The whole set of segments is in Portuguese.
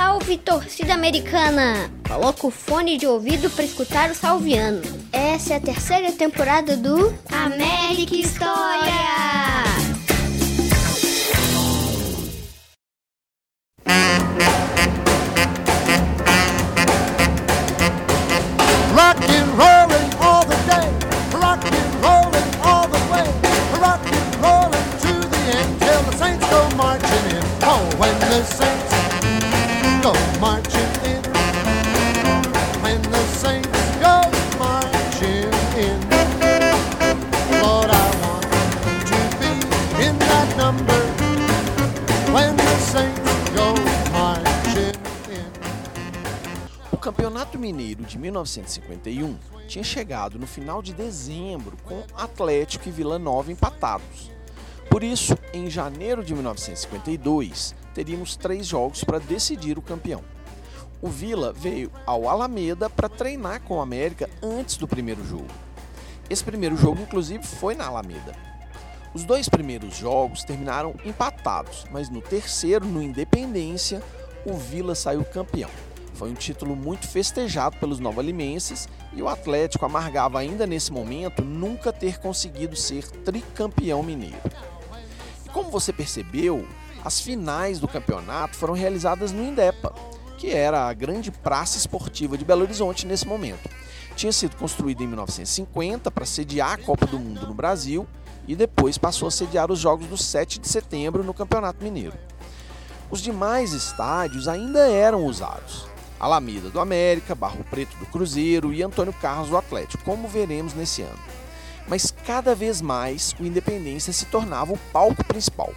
salve torcida americana! Coloca o fone de ouvido para escutar o salviano. Essa é a terceira temporada do América História! 1951 tinha chegado no final de dezembro com Atlético e Vila Nova empatados. Por isso, em janeiro de 1952, teríamos três jogos para decidir o campeão. O Vila veio ao Alameda para treinar com o América antes do primeiro jogo. Esse primeiro jogo, inclusive, foi na Alameda. Os dois primeiros jogos terminaram empatados, mas no terceiro, no Independência, o Vila saiu campeão. Foi um título muito festejado pelos novalimenses e o Atlético amargava ainda nesse momento nunca ter conseguido ser tricampeão mineiro. E como você percebeu, as finais do campeonato foram realizadas no Indepa, que era a grande praça esportiva de Belo Horizonte nesse momento. Tinha sido construída em 1950 para sediar a Copa do Mundo no Brasil e depois passou a sediar os Jogos do 7 de setembro no Campeonato Mineiro. Os demais estádios ainda eram usados, Alameda do América, Barro Preto do Cruzeiro e Antônio Carlos do Atlético, como veremos nesse ano. Mas cada vez mais o Independência se tornava o palco principal.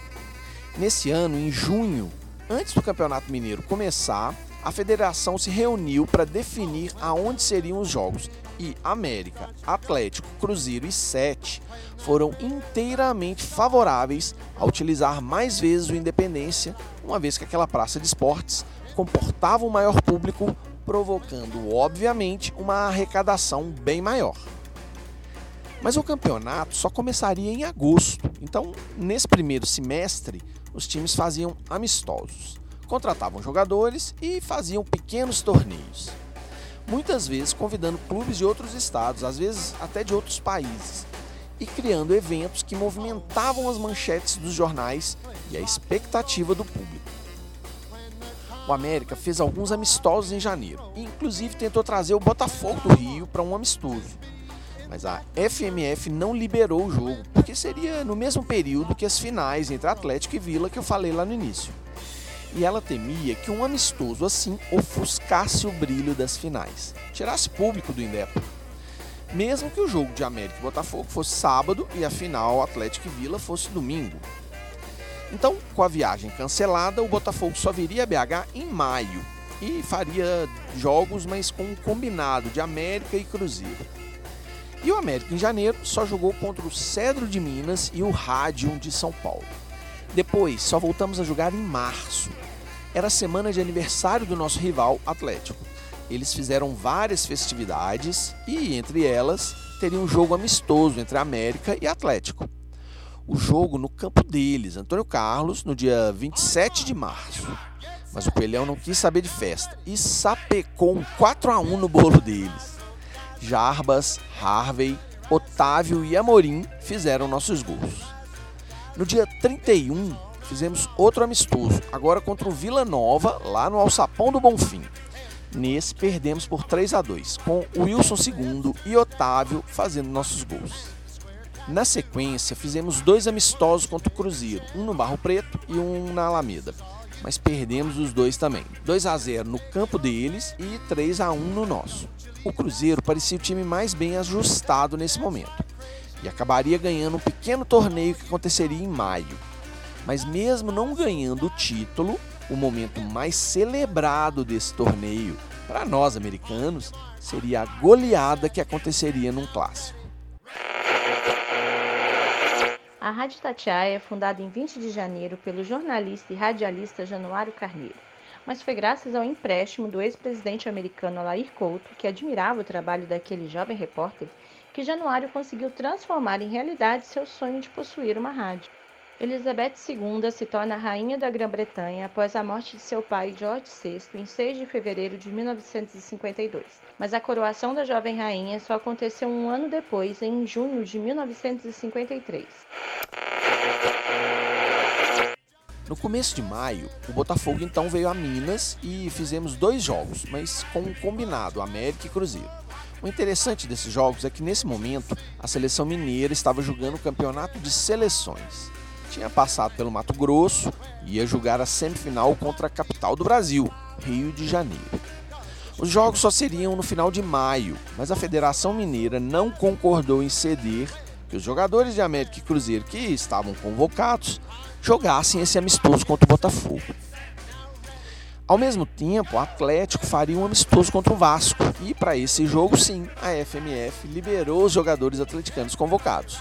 Nesse ano, em junho, antes do Campeonato Mineiro começar, a federação se reuniu para definir aonde seriam os jogos e América, Atlético, Cruzeiro e Sete foram inteiramente favoráveis a utilizar mais vezes o Independência, uma vez que aquela praça de esportes comportava um maior público, provocando, obviamente, uma arrecadação bem maior. Mas o campeonato só começaria em agosto, então, nesse primeiro semestre, os times faziam amistosos, contratavam jogadores e faziam pequenos torneios. Muitas vezes convidando clubes de outros estados, às vezes até de outros países, e criando eventos que movimentavam as manchetes dos jornais e a expectativa do público o América fez alguns amistosos em janeiro e inclusive tentou trazer o Botafogo do Rio para um amistoso. Mas a FMF não liberou o jogo, porque seria no mesmo período que as finais entre Atlético e Vila que eu falei lá no início. E ela temia que um amistoso assim ofuscasse o brilho das finais, tirasse público do Indepa. Mesmo que o jogo de América e Botafogo fosse sábado e a final Atlético e Vila fosse domingo, então, com a viagem cancelada, o Botafogo só viria a BH em maio e faria jogos, mas com um combinado de América e Cruzeiro. E o América em janeiro só jogou contra o Cedro de Minas e o Rádio de São Paulo. Depois, só voltamos a jogar em março. Era a semana de aniversário do nosso rival Atlético. Eles fizeram várias festividades e, entre elas, teria um jogo amistoso entre América e Atlético o jogo no campo deles, Antônio Carlos, no dia 27 de março. Mas o Coelhão não quis saber de festa e sapecou um 4 a 1 no bolo deles. Jarbas, Harvey, Otávio e Amorim fizeram nossos gols. No dia 31, fizemos outro amistoso, agora contra o Vila Nova, lá no Alçapão do Bonfim. Nesse, perdemos por 3 a 2 com Wilson II e Otávio fazendo nossos gols. Na sequência, fizemos dois amistosos contra o Cruzeiro, um no Barro Preto e um na Alameda. Mas perdemos os dois também. 2 a 0 no campo deles e 3 a 1 no nosso. O Cruzeiro parecia o time mais bem ajustado nesse momento e acabaria ganhando um pequeno torneio que aconteceria em maio. Mas mesmo não ganhando o título, o momento mais celebrado desse torneio para nós americanos seria a goleada que aconteceria num clássico. A Rádio Tatiaia é fundada em 20 de janeiro pelo jornalista e radialista Januário Carneiro, mas foi graças ao empréstimo do ex-presidente americano Alair Couto, que admirava o trabalho daquele jovem repórter, que Januário conseguiu transformar em realidade seu sonho de possuir uma rádio. Elizabeth II se torna rainha da Grã-Bretanha após a morte de seu pai George VI em 6 de fevereiro de 1952. Mas a coroação da jovem rainha só aconteceu um ano depois, em junho de 1953. No começo de maio, o Botafogo então veio a Minas e fizemos dois jogos, mas com um combinado América e Cruzeiro. O interessante desses jogos é que nesse momento a seleção mineira estava jogando o campeonato de seleções tinha passado pelo Mato Grosso e ia jogar a semifinal contra a capital do Brasil, Rio de Janeiro. Os jogos só seriam no final de maio, mas a Federação Mineira não concordou em ceder que os jogadores de América e Cruzeiro que estavam convocados jogassem esse amistoso contra o Botafogo. Ao mesmo tempo, o Atlético faria um amistoso contra o Vasco e, para esse jogo, sim, a FMF liberou os jogadores atleticanos convocados.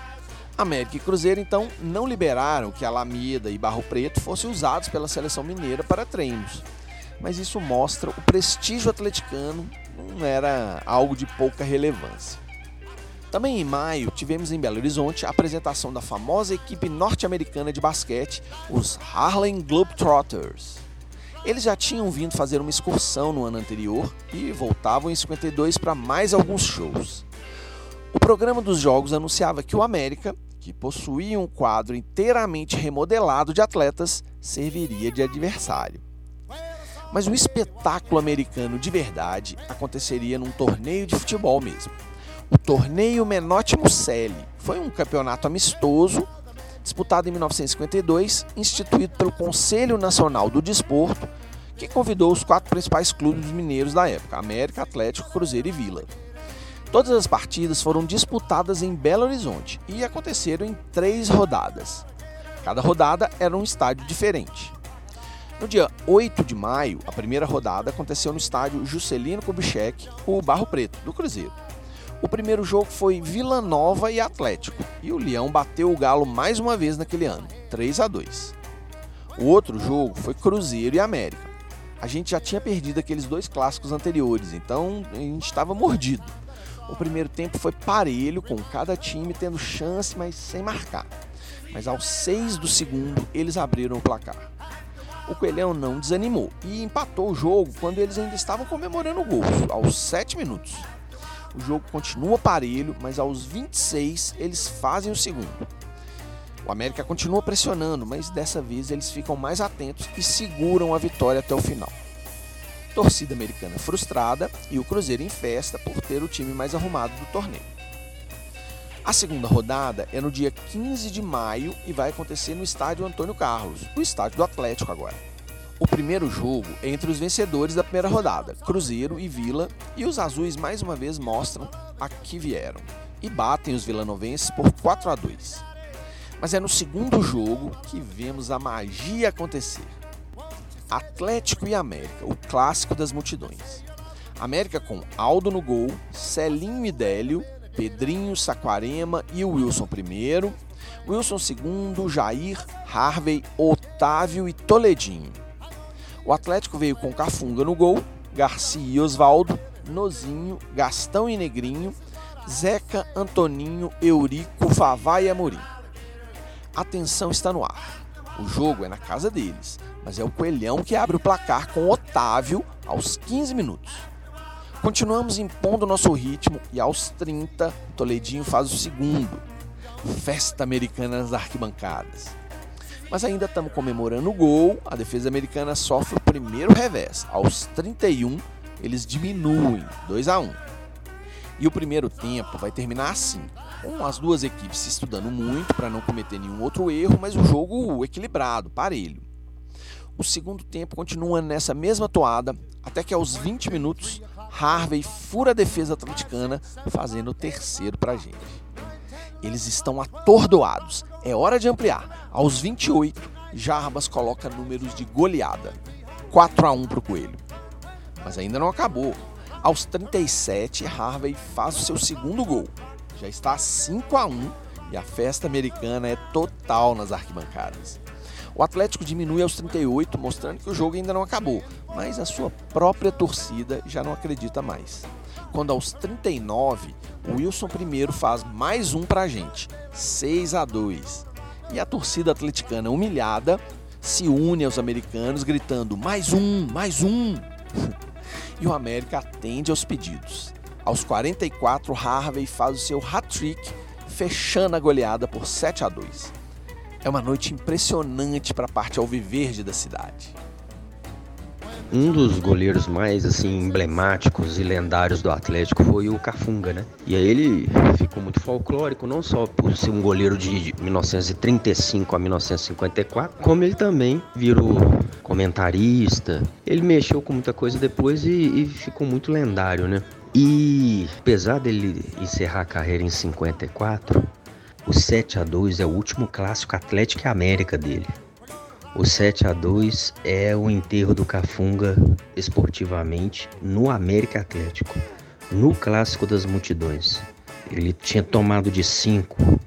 América e Cruzeiro então não liberaram que Alameda e Barro Preto fossem usados pela seleção mineira para treinos. Mas isso mostra o prestígio atleticano não era algo de pouca relevância. Também em maio, tivemos em Belo Horizonte a apresentação da famosa equipe norte-americana de basquete, os Harlem Globetrotters. Eles já tinham vindo fazer uma excursão no ano anterior e voltavam em 52 para mais alguns shows. O programa dos jogos anunciava que o América, que possuía um quadro inteiramente remodelado de atletas, serviria de adversário. Mas o espetáculo americano de verdade aconteceria num torneio de futebol mesmo. O torneio Menotti Muselli foi um campeonato amistoso disputado em 1952, instituído pelo Conselho Nacional do Desporto, que convidou os quatro principais clubes mineiros da época: América, Atlético, Cruzeiro e Vila. Todas as partidas foram disputadas em Belo Horizonte e aconteceram em três rodadas. Cada rodada era um estádio diferente. No dia 8 de maio, a primeira rodada aconteceu no estádio Juscelino Kubitschek, o Barro Preto, do Cruzeiro. O primeiro jogo foi Vila Nova e Atlético, e o Leão bateu o Galo mais uma vez naquele ano, 3 a 2. O outro jogo foi Cruzeiro e América. A gente já tinha perdido aqueles dois clássicos anteriores, então a gente estava mordido. O primeiro tempo foi parelho, com cada time tendo chance, mas sem marcar. Mas aos seis do segundo, eles abriram o placar. O Coelhão não desanimou e empatou o jogo quando eles ainda estavam comemorando o gol, aos sete minutos. O jogo continua parelho, mas aos 26 eles fazem o segundo. O América continua pressionando, mas dessa vez eles ficam mais atentos e seguram a vitória até o final torcida americana frustrada e o Cruzeiro em festa por ter o time mais arrumado do torneio. A segunda rodada é no dia 15 de maio e vai acontecer no estádio Antônio Carlos, o estádio do Atlético agora. O primeiro jogo é entre os vencedores da primeira rodada, Cruzeiro e Vila, e os azuis mais uma vez mostram a que vieram e batem os vilanovenses por 4 a 2. Mas é no segundo jogo que vemos a magia acontecer. Atlético e América, o clássico das multidões. América com Aldo no gol, Celinho e Délio, Pedrinho, Saquarema e Wilson primeiro, Wilson segundo, Jair, Harvey, Otávio e Toledinho. O Atlético veio com Cafunga no gol, Garcia e Osvaldo, Nozinho, Gastão e Negrinho, Zeca, Antoninho, Eurico, Favá e Amorim. Atenção está no ar. O jogo é na casa deles mas é o Coelhão que abre o placar com Otávio aos 15 minutos. Continuamos impondo nosso ritmo e aos 30, Toledinho faz o segundo. Festa americana nas arquibancadas. Mas ainda estamos comemorando o gol, a defesa americana sofre o primeiro revés. Aos 31, eles diminuem 2 a 1. E o primeiro tempo vai terminar assim, com as duas equipes se estudando muito para não cometer nenhum outro erro, mas o jogo equilibrado, parelho. O segundo tempo continua nessa mesma toada, até que aos 20 minutos, Harvey fura a defesa atleticana, fazendo o terceiro para a gente. Eles estão atordoados, é hora de ampliar. Aos 28, Jarbas coloca números de goleada, 4 a 1 para o Coelho. Mas ainda não acabou. Aos 37, Harvey faz o seu segundo gol. Já está 5 a 1 e a festa americana é total nas arquibancadas. O Atlético diminui aos 38, mostrando que o jogo ainda não acabou, mas a sua própria torcida já não acredita mais. Quando aos 39, o Wilson primeiro faz mais um pra gente, 6 a 2. E a torcida atleticana humilhada se une aos americanos gritando mais um, mais um. e o América atende aos pedidos. Aos 44, Harvey faz o seu hat-trick, fechando a goleada por 7 a 2. É uma noite impressionante para a parte alviverde da cidade um dos goleiros mais assim emblemáticos e lendários do Atlético foi o Cafunga, né? E aí ele ficou muito folclórico, não só por ser um goleiro de 1935 a 1954, como ele também virou comentarista. Ele mexeu com muita coisa depois e, e ficou muito lendário, né? E apesar dele encerrar a carreira em 54, o 7 a 2 é o último clássico Atlético e América dele. O 7 a 2 é o enterro do Cafunga esportivamente no América Atlético, no clássico das multidões. Ele tinha tomado de 5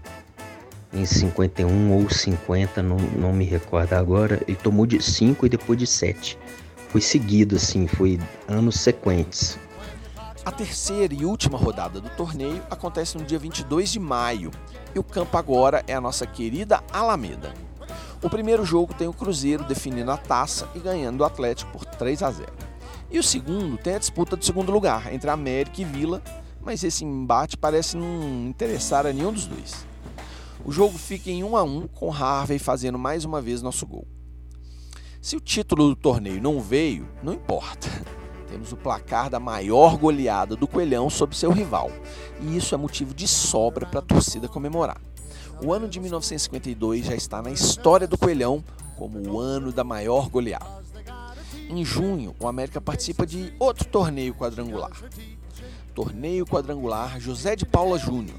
em 51 ou 50, não, não me recordo agora. Ele tomou de 5 e depois de 7. Foi seguido assim, foi anos sequentes. A terceira e última rodada do torneio acontece no dia 22 de maio e o campo agora é a nossa querida Alameda. O primeiro jogo tem o Cruzeiro definindo a taça e ganhando o Atlético por 3 a 0. E o segundo tem a disputa do segundo lugar entre América e Vila, mas esse embate parece não interessar a nenhum dos dois. O jogo fica em 1 a 1 com Harvey fazendo mais uma vez nosso gol. Se o título do torneio não veio, não importa. Temos o placar da maior goleada do Coelhão sobre seu rival, e isso é motivo de sobra para a torcida comemorar. O ano de 1952 já está na história do Coelhão como o ano da maior goleada. Em junho, o América participa de outro torneio quadrangular. Torneio quadrangular José de Paula Júnior.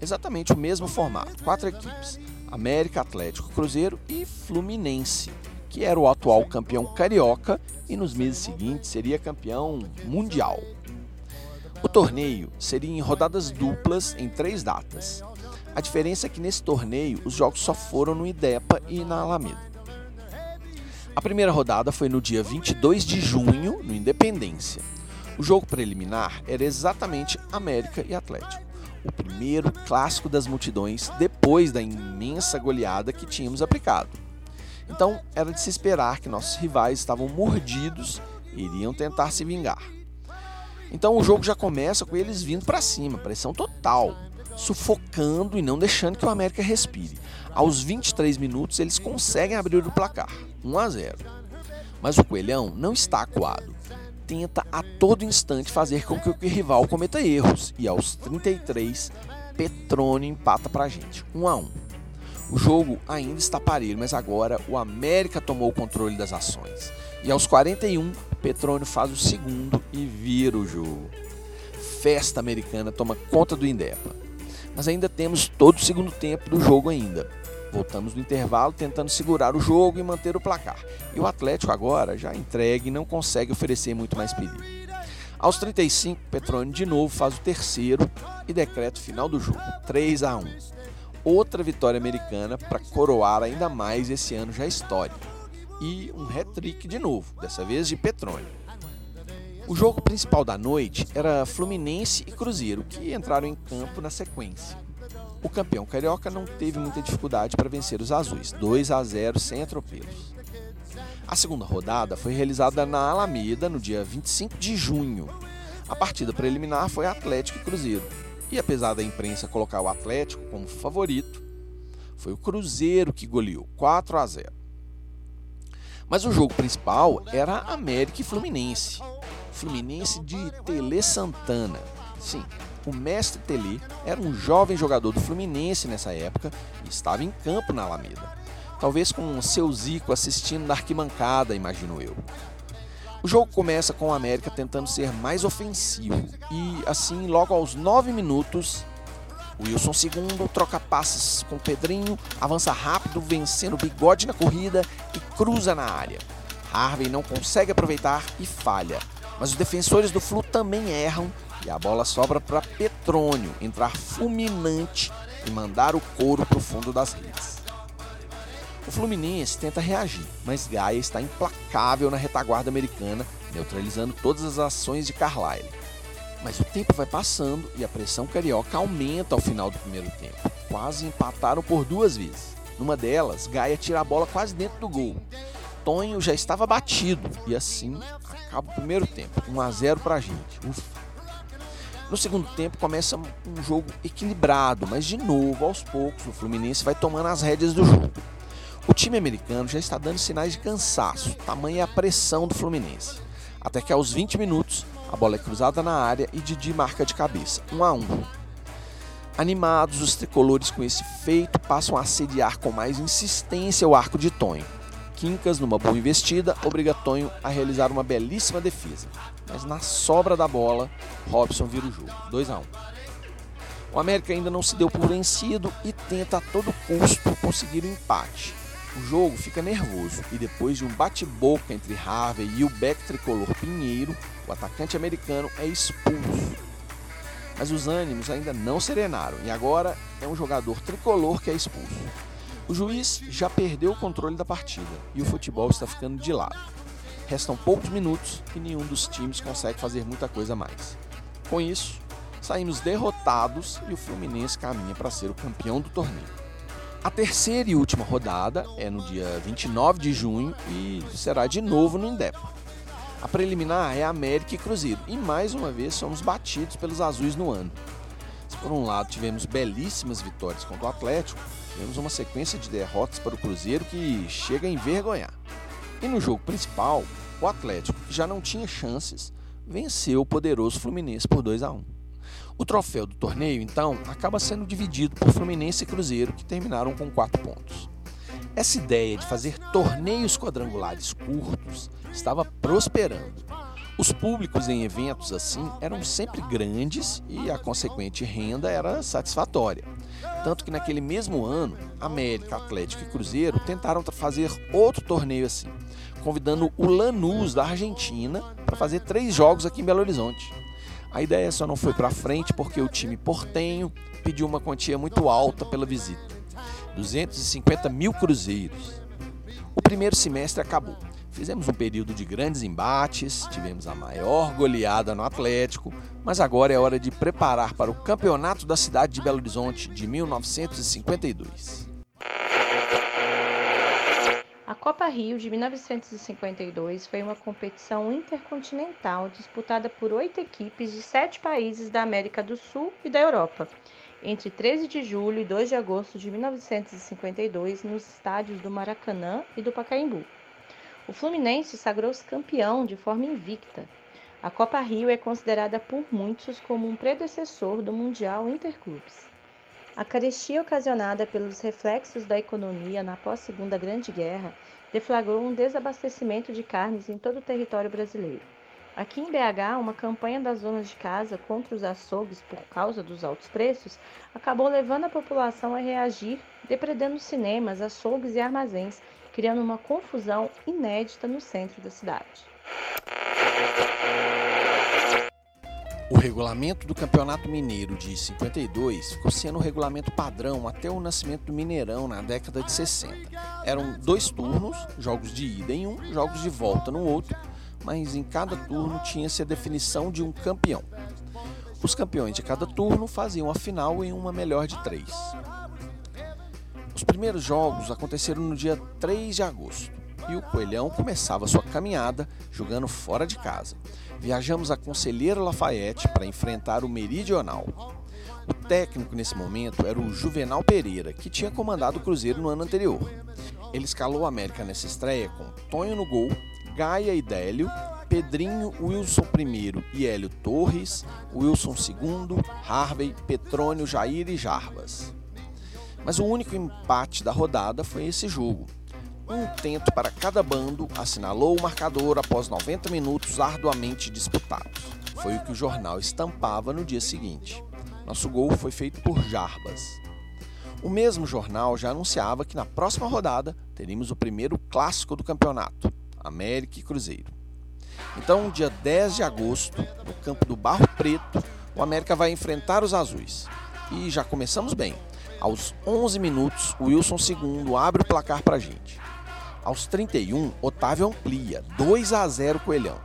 Exatamente o mesmo formato, quatro equipes: América, Atlético, Cruzeiro e Fluminense, que era o atual campeão carioca e nos meses seguintes seria campeão mundial. O torneio seria em rodadas duplas em três datas. A diferença é que nesse torneio os jogos só foram no IDEPA e na Alameda. A primeira rodada foi no dia 22 de junho, no Independência. O jogo preliminar era exatamente América e Atlético, o primeiro clássico das multidões depois da imensa goleada que tínhamos aplicado. Então era de se esperar que nossos rivais estavam mordidos e iriam tentar se vingar. Então o jogo já começa com eles vindo para cima, pressão total, sufocando e não deixando que o América respire. Aos 23 minutos, eles conseguem abrir o placar, 1 a 0. Mas o Coelhão não está acuado. Tenta a todo instante fazer com que o rival cometa erros e aos 33, Petrone empata pra gente, 1 a 1. O jogo ainda está parelho, mas agora o América tomou o controle das ações. E aos 41, Petrônio faz o segundo e vira o jogo. Festa americana toma conta do Indepa mas ainda temos todo o segundo tempo do jogo ainda. Voltamos no intervalo tentando segurar o jogo e manter o placar. E o Atlético agora já entregue e não consegue oferecer muito mais perigo. Aos 35, Petrone de novo faz o terceiro e decreta o final do jogo, 3 a 1. Outra vitória americana para coroar ainda mais esse ano já histórico. E um hat-trick de novo, dessa vez de Petrone. O jogo principal da noite era Fluminense e Cruzeiro, que entraram em campo na sequência. O campeão carioca não teve muita dificuldade para vencer os azuis, 2 a 0 sem atropelos. A segunda rodada foi realizada na Alameda no dia 25 de junho. A partida preliminar foi Atlético e Cruzeiro. E apesar da imprensa colocar o Atlético como favorito, foi o Cruzeiro que goleou 4 a 0. Mas o jogo principal era América e Fluminense. Fluminense de Tele Santana. Sim, o mestre Tele era um jovem jogador do Fluminense nessa época e estava em campo na Alameda. Talvez com seu Zico assistindo na arquibancada, imagino eu. O jogo começa com o América tentando ser mais ofensivo e, assim, logo aos 9 minutos, Wilson segundo troca passes com Pedrinho, avança rápido, vencendo o bigode na corrida e cruza na área. Harvey não consegue aproveitar e falha. Mas os defensores do Flu também erram e a bola sobra para Petrônio entrar fulminante e mandar o couro para o fundo das redes. O Fluminense tenta reagir, mas Gaia está implacável na retaguarda americana, neutralizando todas as ações de Carlyle. Mas o tempo vai passando e a pressão carioca aumenta ao final do primeiro tempo. Quase empataram por duas vezes. Numa delas, Gaia tira a bola quase dentro do gol. Tonho já estava batido e assim acaba o primeiro tempo. 1 a 0 para a gente. Ufa. No segundo tempo começa um jogo equilibrado, mas de novo, aos poucos, o Fluminense vai tomando as rédeas do jogo. O time americano já está dando sinais de cansaço, tamanha a pressão do Fluminense. Até que aos 20 minutos, a bola é cruzada na área e Didi marca de cabeça, 1 a 1. Animados, os tricolores com esse feito passam a assediar com mais insistência o arco de Tonho. Quincas, numa boa investida, obriga Tonho a realizar uma belíssima defesa. Mas na sobra da bola, Robson vira o jogo, 2 a 1. O América ainda não se deu por vencido e tenta a todo custo conseguir o um empate. O jogo fica nervoso e depois de um bate-boca entre Harvey e o back tricolor Pinheiro, o atacante americano é expulso. Mas os ânimos ainda não serenaram e agora é um jogador tricolor que é expulso. O juiz já perdeu o controle da partida e o futebol está ficando de lado. Restam poucos minutos e nenhum dos times consegue fazer muita coisa mais. Com isso, saímos derrotados e o Fluminense caminha para ser o campeão do torneio. A terceira e última rodada é no dia 29 de junho e será de novo no Indepa. A preliminar é América e Cruzeiro e mais uma vez somos batidos pelos azuis no ano. Se por um lado tivemos belíssimas vitórias contra o Atlético, tivemos uma sequência de derrotas para o Cruzeiro que chega a envergonhar. E no jogo principal, o Atlético, que já não tinha chances, venceu o poderoso Fluminense por 2 a 1. O troféu do torneio, então, acaba sendo dividido por Fluminense e Cruzeiro, que terminaram com quatro pontos. Essa ideia de fazer torneios quadrangulares curtos estava prosperando. Os públicos em eventos assim eram sempre grandes e a consequente renda era satisfatória. Tanto que naquele mesmo ano, América, Atlético e Cruzeiro tentaram fazer outro torneio assim, convidando o Lanús da Argentina para fazer três jogos aqui em Belo Horizonte. A ideia só não foi para frente porque o time portenho pediu uma quantia muito alta pela visita: 250 mil cruzeiros. O primeiro semestre acabou. Fizemos um período de grandes embates, tivemos a maior goleada no Atlético, mas agora é hora de preparar para o Campeonato da Cidade de Belo Horizonte de 1952. A Copa Rio de 1952 foi uma competição intercontinental disputada por oito equipes de sete países da América do Sul e da Europa, entre 13 de julho e 2 de agosto de 1952, nos estádios do Maracanã e do Pacaembu. O Fluminense sagrou-se campeão de forma invicta. A Copa Rio é considerada por muitos como um predecessor do Mundial Interclubes. A carestia ocasionada pelos reflexos da economia na pós-Segunda Grande Guerra deflagrou um desabastecimento de carnes em todo o território brasileiro. Aqui em BH, uma campanha das donas de casa contra os açougues por causa dos altos preços acabou levando a população a reagir, depredando cinemas, açougues e armazéns, criando uma confusão inédita no centro da cidade. O regulamento do Campeonato Mineiro de 52 ficou sendo o regulamento padrão até o nascimento do Mineirão na década de 60. Eram dois turnos, jogos de ida em um, jogos de volta no outro, mas em cada turno tinha-se a definição de um campeão. Os campeões de cada turno faziam a final em uma melhor de três. Os primeiros jogos aconteceram no dia 3 de agosto e o Coelhão começava sua caminhada jogando fora de casa viajamos a Conselheiro Lafayette para enfrentar o Meridional. O técnico nesse momento era o Juvenal Pereira, que tinha comandado o Cruzeiro no ano anterior. Ele escalou o América nessa estreia com Tonho no gol, Gaia e Délio, Pedrinho, Wilson I e Hélio Torres, Wilson II, Harvey, Petrônio, Jair e Jarbas. Mas o único empate da rodada foi esse jogo, um tento para cada bando assinalou o marcador após 90 minutos arduamente disputados. Foi o que o jornal estampava no dia seguinte. Nosso gol foi feito por Jarbas. O mesmo jornal já anunciava que na próxima rodada teríamos o primeiro clássico do campeonato, América e Cruzeiro. Então, dia 10 de agosto, no campo do Barro Preto, o América vai enfrentar os azuis. E já começamos bem. Aos 11 minutos, o Wilson II abre o placar para a gente. Aos 31, Otávio amplia, 2 a 0 Coelhão.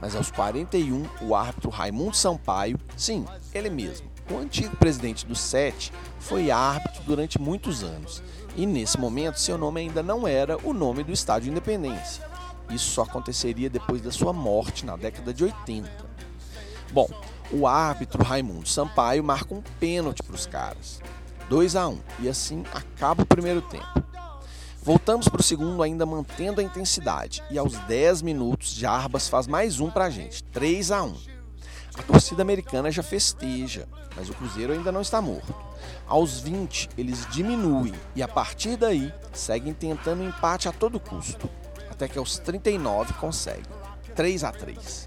Mas aos 41, o árbitro Raimundo Sampaio, sim, ele mesmo, o antigo presidente do SET foi árbitro durante muitos anos e nesse momento seu nome ainda não era o nome do Estádio Independência. Isso só aconteceria depois da sua morte na década de 80. Bom, o árbitro Raimundo Sampaio marca um pênalti para os caras. 2 a 1 e assim acaba o primeiro tempo. Voltamos para o segundo ainda mantendo a intensidade e aos 10 minutos Jarbas faz mais um para a gente, 3 a 1. A torcida americana já festeja, mas o Cruzeiro ainda não está morto. Aos 20 eles diminuem e a partir daí seguem tentando empate a todo custo, até que aos 39 conseguem, 3 a 3.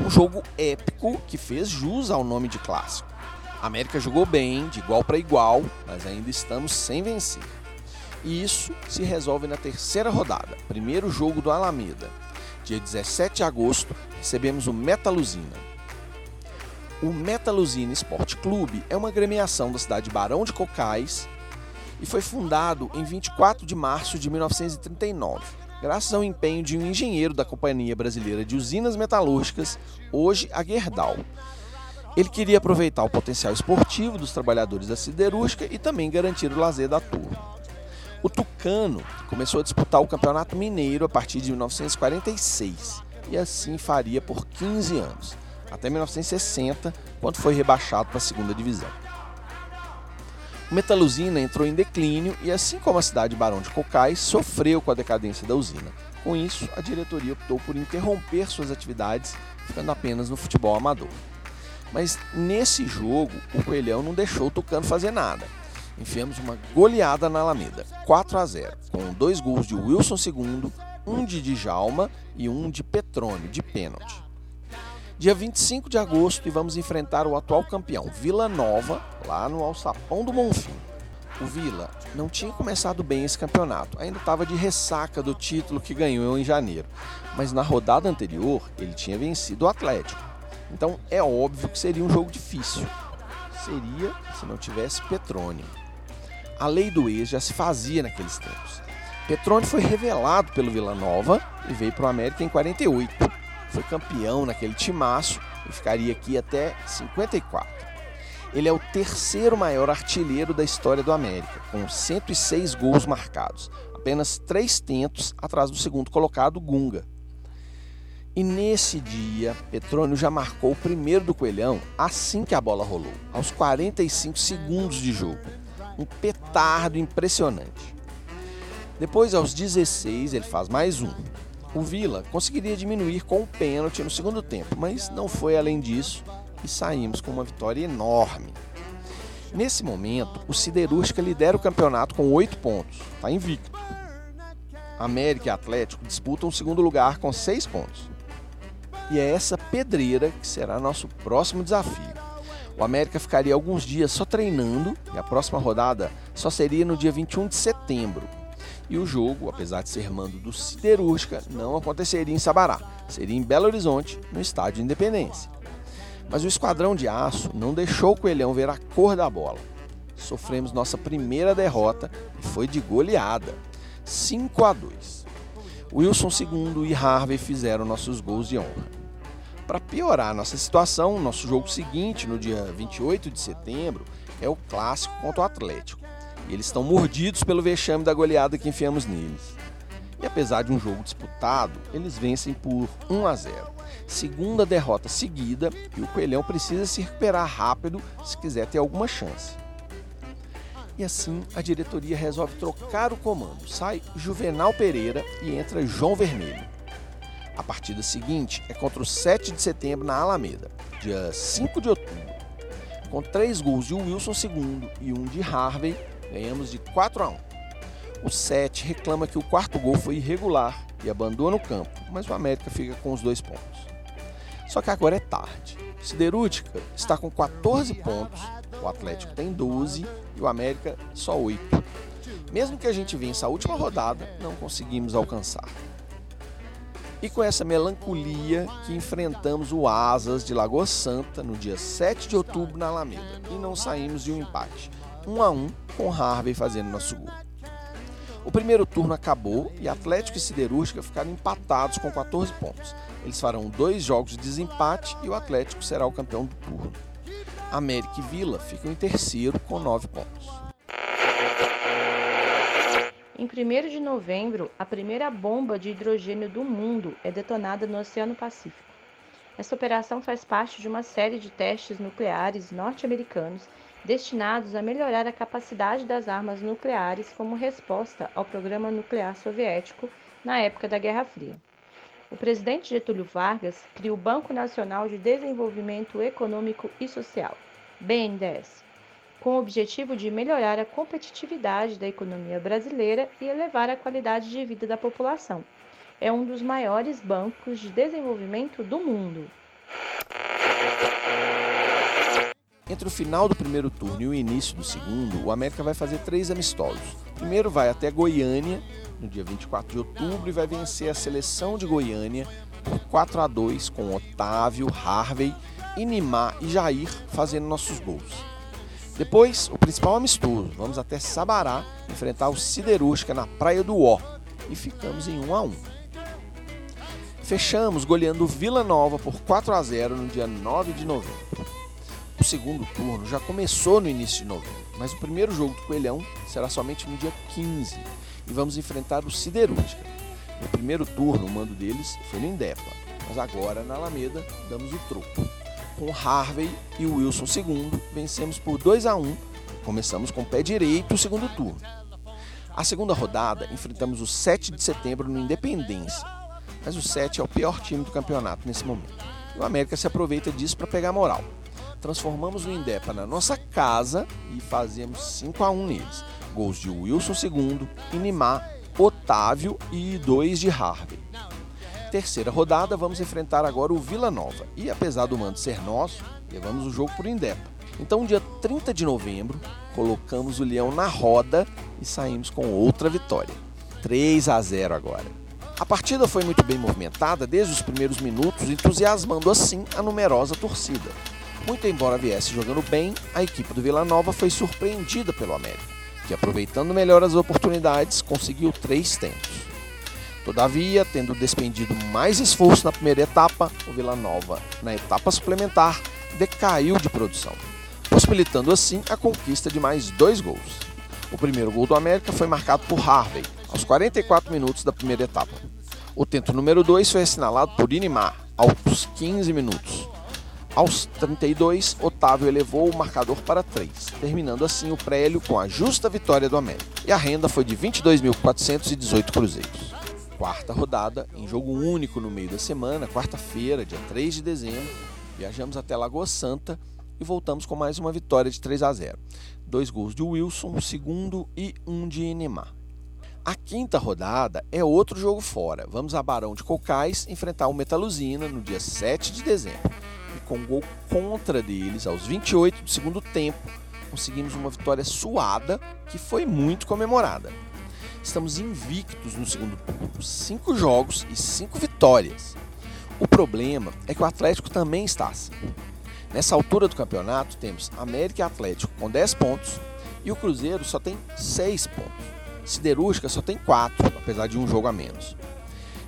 Um jogo épico que fez jus ao nome de clássico. A América jogou bem, de igual para igual, mas ainda estamos sem vencer. E isso se resolve na terceira rodada, primeiro jogo do Alameda. Dia 17 de agosto, recebemos o Metaluzina. O Metaluzina Esporte Clube é uma gremiação da cidade de Barão de Cocais e foi fundado em 24 de março de 1939, graças ao empenho de um engenheiro da Companhia Brasileira de Usinas Metalúrgicas, hoje a Gerdau, ele queria aproveitar o potencial esportivo dos trabalhadores da siderúrgica e também garantir o lazer da turma. O Tucano começou a disputar o Campeonato Mineiro a partir de 1946 e assim faria por 15 anos, até 1960, quando foi rebaixado para a segunda divisão. Metaluzina entrou em declínio e, assim como a cidade de Barão de Cocais, sofreu com a decadência da usina. Com isso, a diretoria optou por interromper suas atividades, ficando apenas no futebol amador. Mas nesse jogo, o Coelhão não deixou o Tucano fazer nada. Enfiamos uma goleada na Alameda, 4 a 0, com dois gols de Wilson II, um de Djalma e um de Petrônio, de pênalti. Dia 25 de agosto e vamos enfrentar o atual campeão, Vila Nova, lá no Alçapão do Monfim. O Vila não tinha começado bem esse campeonato, ainda estava de ressaca do título que ganhou em janeiro, mas na rodada anterior ele tinha vencido o Atlético. Então é óbvio que seria um jogo difícil. Seria se não tivesse Petrone. A lei do ex já se fazia naqueles tempos. Petrone foi revelado pelo Vila Nova e veio para o América em 48. Foi campeão naquele timaço e ficaria aqui até 54. Ele é o terceiro maior artilheiro da história do América, com 106 gols marcados, apenas três tentos atrás do segundo colocado, Gunga, e nesse dia, Petrônio já marcou o primeiro do Coelhão assim que a bola rolou, aos 45 segundos de jogo. Um petardo impressionante. Depois, aos 16, ele faz mais um. O Vila conseguiria diminuir com o pênalti no segundo tempo, mas não foi além disso e saímos com uma vitória enorme. Nesse momento, o Siderúrgica lidera o campeonato com 8 pontos, está invicto. América e Atlético disputam o segundo lugar com 6 pontos. E é essa pedreira que será nosso próximo desafio. O América ficaria alguns dias só treinando e a próxima rodada só seria no dia 21 de setembro. E o jogo, apesar de ser mando do Siderúrgica, não aconteceria em Sabará, seria em Belo Horizonte, no Estádio Independência. Mas o Esquadrão de Aço não deixou o Coelhão ver a cor da bola. Sofremos nossa primeira derrota e foi de goleada, 5 a 2. Wilson II e Harvey fizeram nossos gols de honra. Para piorar a nossa situação, nosso jogo seguinte, no dia 28 de setembro, é o clássico contra o Atlético. E eles estão mordidos pelo vexame da goleada que enfiamos neles. E apesar de um jogo disputado, eles vencem por 1 a 0. Segunda derrota seguida e o Coelhão precisa se recuperar rápido se quiser ter alguma chance. E assim a diretoria resolve trocar o comando. Sai Juvenal Pereira e entra João Vermelho. A partida seguinte é contra o 7 de setembro na Alameda, dia 5 de outubro. Com três gols de Wilson II e um de Harvey, ganhamos de 4 a 1. O 7 reclama que o quarto gol foi irregular e abandona o campo, mas o América fica com os dois pontos. Só que agora é tarde. Siderúrgica está com 14 pontos, o Atlético tem 12 e o América só 8. Mesmo que a gente vença a última rodada, não conseguimos alcançar. E com essa melancolia que enfrentamos o Asas de Lagoa Santa no dia 7 de outubro na Alameda e não saímos de um empate, 1 um a 1 um, com Harvey fazendo nosso gol. O primeiro turno acabou e Atlético e Siderúrgica ficaram empatados com 14 pontos. Eles farão dois jogos de desempate e o Atlético será o campeão do turno. América e Vila ficam em terceiro com 9 pontos. Em 1 de novembro, a primeira bomba de hidrogênio do mundo é detonada no Oceano Pacífico. Essa operação faz parte de uma série de testes nucleares norte-americanos destinados a melhorar a capacidade das armas nucleares como resposta ao programa nuclear soviético na época da Guerra Fria. O presidente Getúlio Vargas cria o Banco Nacional de Desenvolvimento Econômico e Social, BNDES, com o objetivo de melhorar a competitividade da economia brasileira e elevar a qualidade de vida da população. É um dos maiores bancos de desenvolvimento do mundo. Entre o final do primeiro turno e o início do segundo, o América vai fazer três amistosos. Primeiro vai até Goiânia, no dia 24 de outubro, e vai vencer a seleção de Goiânia por 4 a 2 com Otávio, Harvey, Inimar e Jair fazendo nossos gols. Depois, o principal amistoso, vamos até Sabará enfrentar o Siderúrgica na Praia do Ó e ficamos em 1 a 1. Fechamos goleando Vila Nova por 4 a 0 no dia 9 de novembro. O segundo turno já começou no início de novembro, mas o primeiro jogo do Coelhão será somente no dia 15 e vamos enfrentar o Siderúrgica. No primeiro turno, o mando deles foi no Indepa, mas agora na Alameda damos o troco. Com Harvey e Wilson II, vencemos por 2 a 1 Começamos com o pé direito o segundo turno. A segunda rodada, enfrentamos o 7 de setembro no Independência, mas o 7 é o pior time do campeonato nesse momento. E o América se aproveita disso para pegar moral transformamos o Indepa na nossa casa e fazemos 5 a 1 neles. Gols de Wilson II, Inimar, Otávio e dois de Harvey. Terceira rodada, vamos enfrentar agora o Vila Nova. E apesar do mando ser nosso, levamos o jogo por Indepa. Então, dia 30 de novembro, colocamos o Leão na roda e saímos com outra vitória. 3 a 0 agora. A partida foi muito bem movimentada desde os primeiros minutos, entusiasmando assim a numerosa torcida. Muito embora viesse jogando bem, a equipe do Vila Nova foi surpreendida pelo América, que aproveitando melhor as oportunidades, conseguiu três tempos. Todavia, tendo despendido mais esforço na primeira etapa, o Vila Nova, na etapa suplementar, decaiu de produção, possibilitando assim a conquista de mais dois gols. O primeiro gol do América foi marcado por Harvey, aos 44 minutos da primeira etapa. O tento número 2 foi assinalado por Inimar, aos 15 minutos. Aos 32, Otávio elevou o marcador para 3, terminando assim o prélio com a justa vitória do América. E a renda foi de 22.418 cruzeiros. Quarta rodada, em jogo único no meio da semana, quarta-feira, dia 3 de dezembro, viajamos até Lagoa Santa e voltamos com mais uma vitória de 3 a 0. Dois gols de Wilson, um segundo e um de Enemar. A quinta rodada é outro jogo fora. Vamos a Barão de Cocais enfrentar o Metaluzina no dia 7 de dezembro com gol contra deles aos 28 do segundo tempo, conseguimos uma vitória suada que foi muito comemorada. Estamos invictos no segundo turno, cinco jogos e cinco vitórias. O problema é que o Atlético também está assim. Nessa altura do campeonato, temos América e Atlético com 10 pontos e o Cruzeiro só tem 6 pontos. Siderúrgica só tem 4, apesar de um jogo a menos.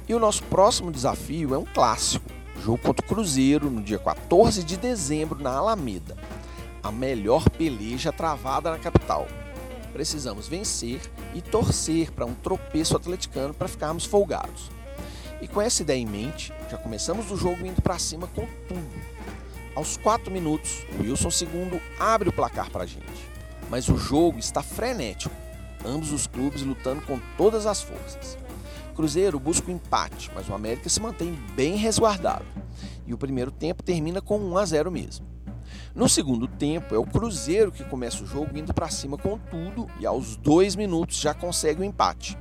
E o nosso próximo desafio é um clássico, Jogo contra o Cruzeiro no dia 14 de dezembro na Alameda. A melhor peleja travada na capital. Precisamos vencer e torcer para um tropeço atleticano para ficarmos folgados. E com essa ideia em mente, já começamos o jogo indo para cima com tudo. Aos 4 minutos, o Wilson II abre o placar para a gente. Mas o jogo está frenético, ambos os clubes lutando com todas as forças. Cruzeiro busca o empate, mas o América se mantém bem resguardado. E o primeiro tempo termina com 1 a 0 mesmo. No segundo tempo, é o Cruzeiro que começa o jogo indo para cima com tudo e aos dois minutos já consegue o empate.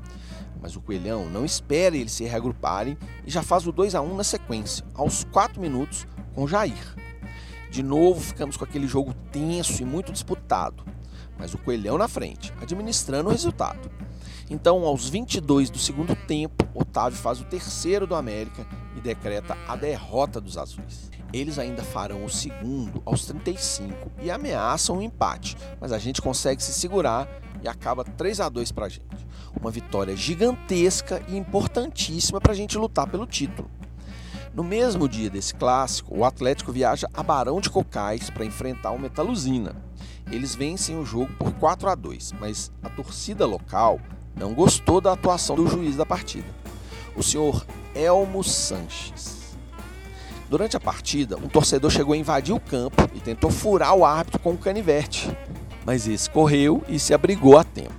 Mas o Coelhão não espera eles se reagruparem e já faz o 2 a 1 na sequência, aos 4 minutos, com Jair. De novo, ficamos com aquele jogo tenso e muito disputado, mas o Coelhão na frente, administrando o resultado. Então, aos 22 do segundo tempo, Otávio faz o terceiro do América e decreta a derrota dos azuis. Eles ainda farão o segundo aos 35 e ameaçam o um empate, mas a gente consegue se segurar e acaba 3 a 2 para a gente. Uma vitória gigantesca e importantíssima para a gente lutar pelo título. No mesmo dia desse clássico, o Atlético viaja a Barão de Cocais para enfrentar o Metaluzina. Eles vencem o jogo por 4 a 2, mas a torcida local não gostou da atuação do juiz da partida, o senhor Elmo Sanches. Durante a partida, um torcedor chegou a invadir o campo e tentou furar o árbitro com um canivete, mas esse correu e se abrigou a tempo.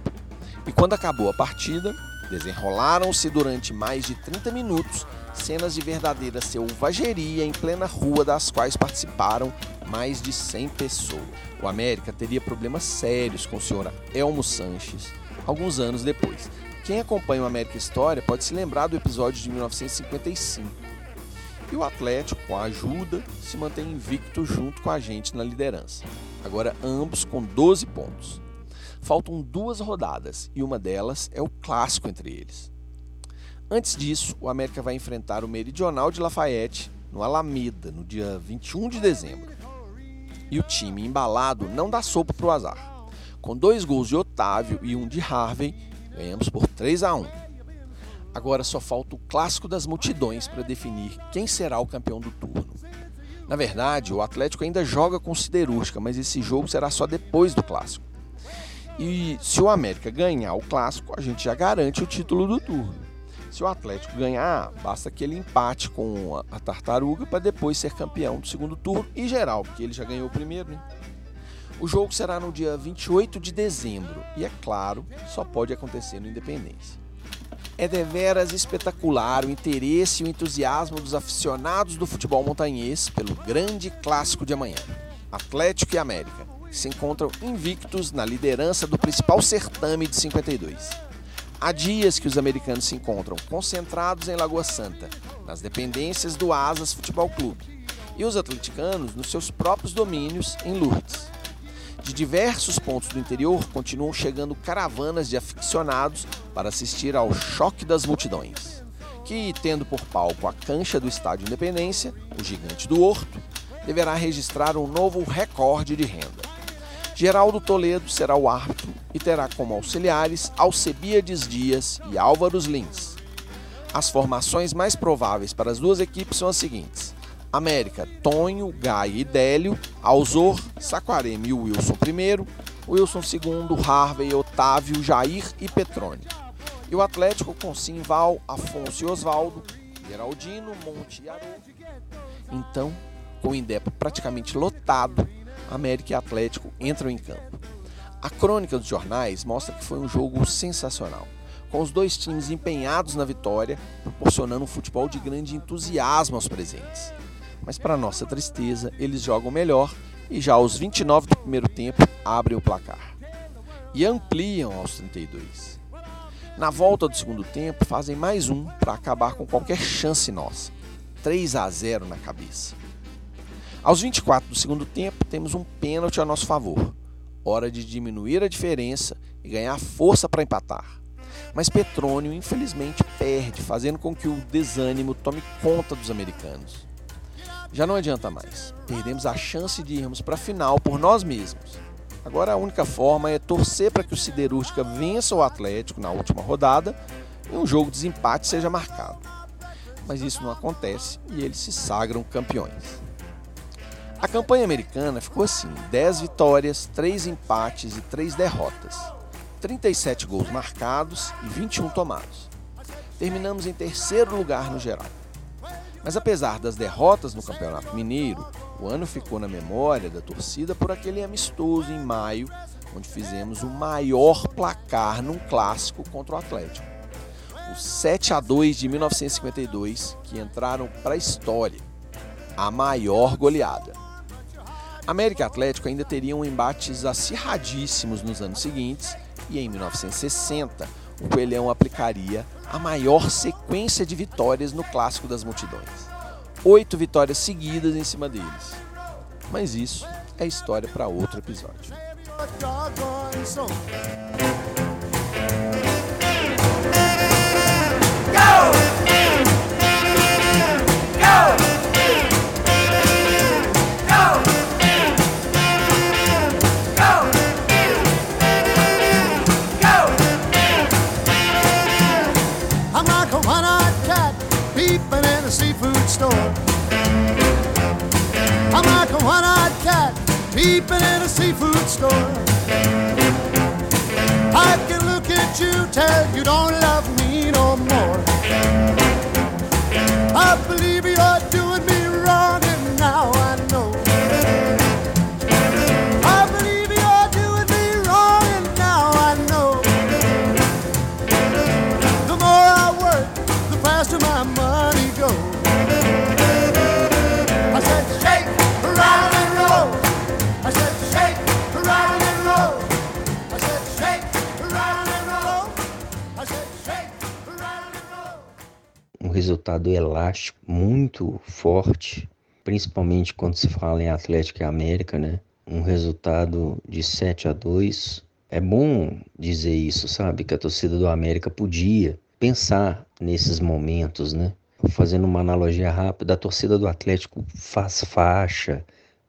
E quando acabou a partida, desenrolaram-se durante mais de 30 minutos cenas de verdadeira selvageria em plena rua das quais participaram mais de 100 pessoas. O América teria problemas sérios com o senhor Elmo Sanches alguns anos depois. Quem acompanha o América História pode se lembrar do episódio de 1955 e o Atlético, com a ajuda, se mantém invicto junto com a gente na liderança. Agora ambos com 12 pontos. Faltam duas rodadas e uma delas é o clássico entre eles. Antes disso, o América vai enfrentar o Meridional de Lafayette no Alameda, no dia 21 de dezembro. E o time embalado não dá sopa para o azar. Com dois gols de Otávio e um de Harvey, ganhamos por 3 a 1. Agora só falta o clássico das multidões para definir quem será o campeão do turno. Na verdade, o Atlético ainda joga com Siderúrgica, mas esse jogo será só depois do clássico. E se o América ganhar o clássico, a gente já garante o título do turno. Se o Atlético ganhar, basta aquele empate com a Tartaruga para depois ser campeão do segundo turno e geral, porque ele já ganhou o primeiro, né? O jogo será no dia 28 de dezembro e, é claro, só pode acontecer no Independência. É deveras espetacular o interesse e o entusiasmo dos aficionados do futebol montanhês pelo grande clássico de amanhã. Atlético e América se encontram invictos na liderança do principal certame de 52. Há dias que os americanos se encontram concentrados em Lagoa Santa, nas dependências do Asas Futebol Clube, e os atleticanos nos seus próprios domínios em Lourdes. De diversos pontos do interior continuam chegando caravanas de aficionados para assistir ao choque das multidões, que, tendo por palco a cancha do Estádio Independência, o gigante do Horto, deverá registrar um novo recorde de renda. Geraldo Toledo será o árbitro e terá como auxiliares Alcebiades Dias e Álvaros Lins. As formações mais prováveis para as duas equipes são as seguintes: América, Tonho, Gaia e Délio, Alzor, Saquarema e Wilson I, Wilson II, Harvey, Otávio, Jair e Petrone. E o Atlético com Simval, Afonso e Osvaldo, Geraldino, Monte e Haroldo. Então, com o Indepa praticamente lotado, América e Atlético entram em campo. A crônica dos jornais mostra que foi um jogo sensacional, com os dois times empenhados na vitória, proporcionando um futebol de grande entusiasmo aos presentes mas para nossa tristeza, eles jogam melhor e já aos 29 do primeiro tempo abrem o placar. E ampliam aos 32. Na volta do segundo tempo, fazem mais um para acabar com qualquer chance nossa. 3 a 0 na cabeça. Aos 24 do segundo tempo, temos um pênalti a nosso favor. Hora de diminuir a diferença e ganhar força para empatar. Mas Petrônio, infelizmente, perde, fazendo com que o desânimo tome conta dos americanos já não adianta mais. Perdemos a chance de irmos para a final por nós mesmos. Agora a única forma é torcer para que o Siderúrgica vença o Atlético na última rodada e um jogo de desempate seja marcado. Mas isso não acontece e eles se sagram campeões. A campanha americana ficou assim: 10 vitórias, 3 empates e 3 derrotas. 37 gols marcados e 21 tomados. Terminamos em terceiro lugar no geral. Mas apesar das derrotas no Campeonato Mineiro, o ano ficou na memória da torcida por aquele amistoso em maio, onde fizemos o maior placar num clássico contra o Atlético. O 7 a 2 de 1952, que entraram para a história, a maior goleada. América e Atlético ainda teriam embates acirradíssimos nos anos seguintes e em 1960 o Coelhão aplicaria a maior sequência de vitórias no Clássico das Multidões. Oito vitórias seguidas em cima deles. Mas isso é história para outro episódio. Seafood store. I can look at you, tell you don't love me no more. Resultado elástico muito forte, principalmente quando se fala em Atlético e América, né? Um resultado de 7 a 2. É bom dizer isso, sabe? Que a torcida do América podia pensar nesses momentos, né? Fazendo uma analogia rápida, a torcida do Atlético faz faixa,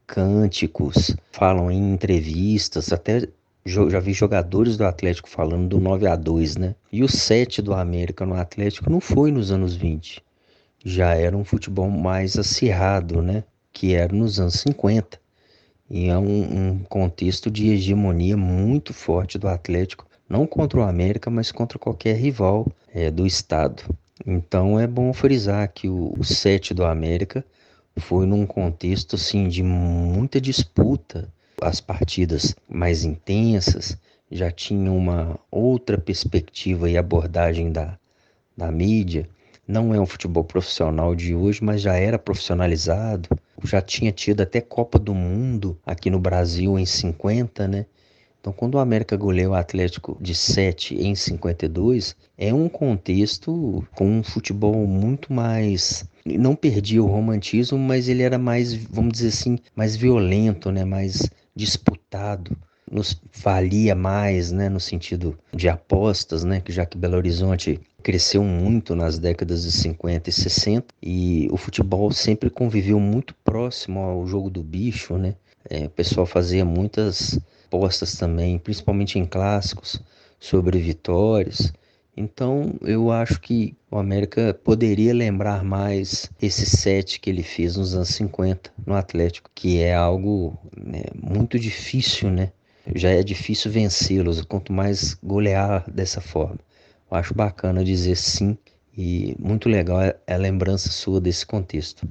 cânticos, falam em entrevistas, até já vi jogadores do Atlético falando do 9 a 2, né? E o 7 do América no Atlético não foi nos anos 20. Já era um futebol mais acirrado, né? Que era nos anos 50. E é um, um contexto de hegemonia muito forte do Atlético, não contra o América, mas contra qualquer rival eh, do estado. Então é bom frisar que o, o 7 do América foi num contexto assim de muita disputa. As partidas mais intensas já tinham uma outra perspectiva e abordagem da, da mídia. Não é um futebol profissional de hoje, mas já era profissionalizado. Já tinha tido até Copa do Mundo aqui no Brasil em 50, né? Então, quando o América goleou o Atlético de 7 em 52, é um contexto com um futebol muito mais. Não perdia o romantismo, mas ele era mais, vamos dizer assim, mais violento, né? mais disputado. Nos valia mais, né? no sentido de apostas, né? que já que Belo Horizonte cresceu muito nas décadas de 50 e 60 e o futebol sempre conviveu muito próximo ao jogo do bicho, né? É, o pessoal fazia muitas apostas também, principalmente em clássicos, sobre vitórias. Então eu acho que o América poderia lembrar mais esse set que ele fez nos anos 50 no Atlético, que é algo né, muito difícil, né? Já é difícil vencê-los, quanto mais golear dessa forma. Eu acho bacana dizer sim e muito legal é a lembrança sua desse contexto.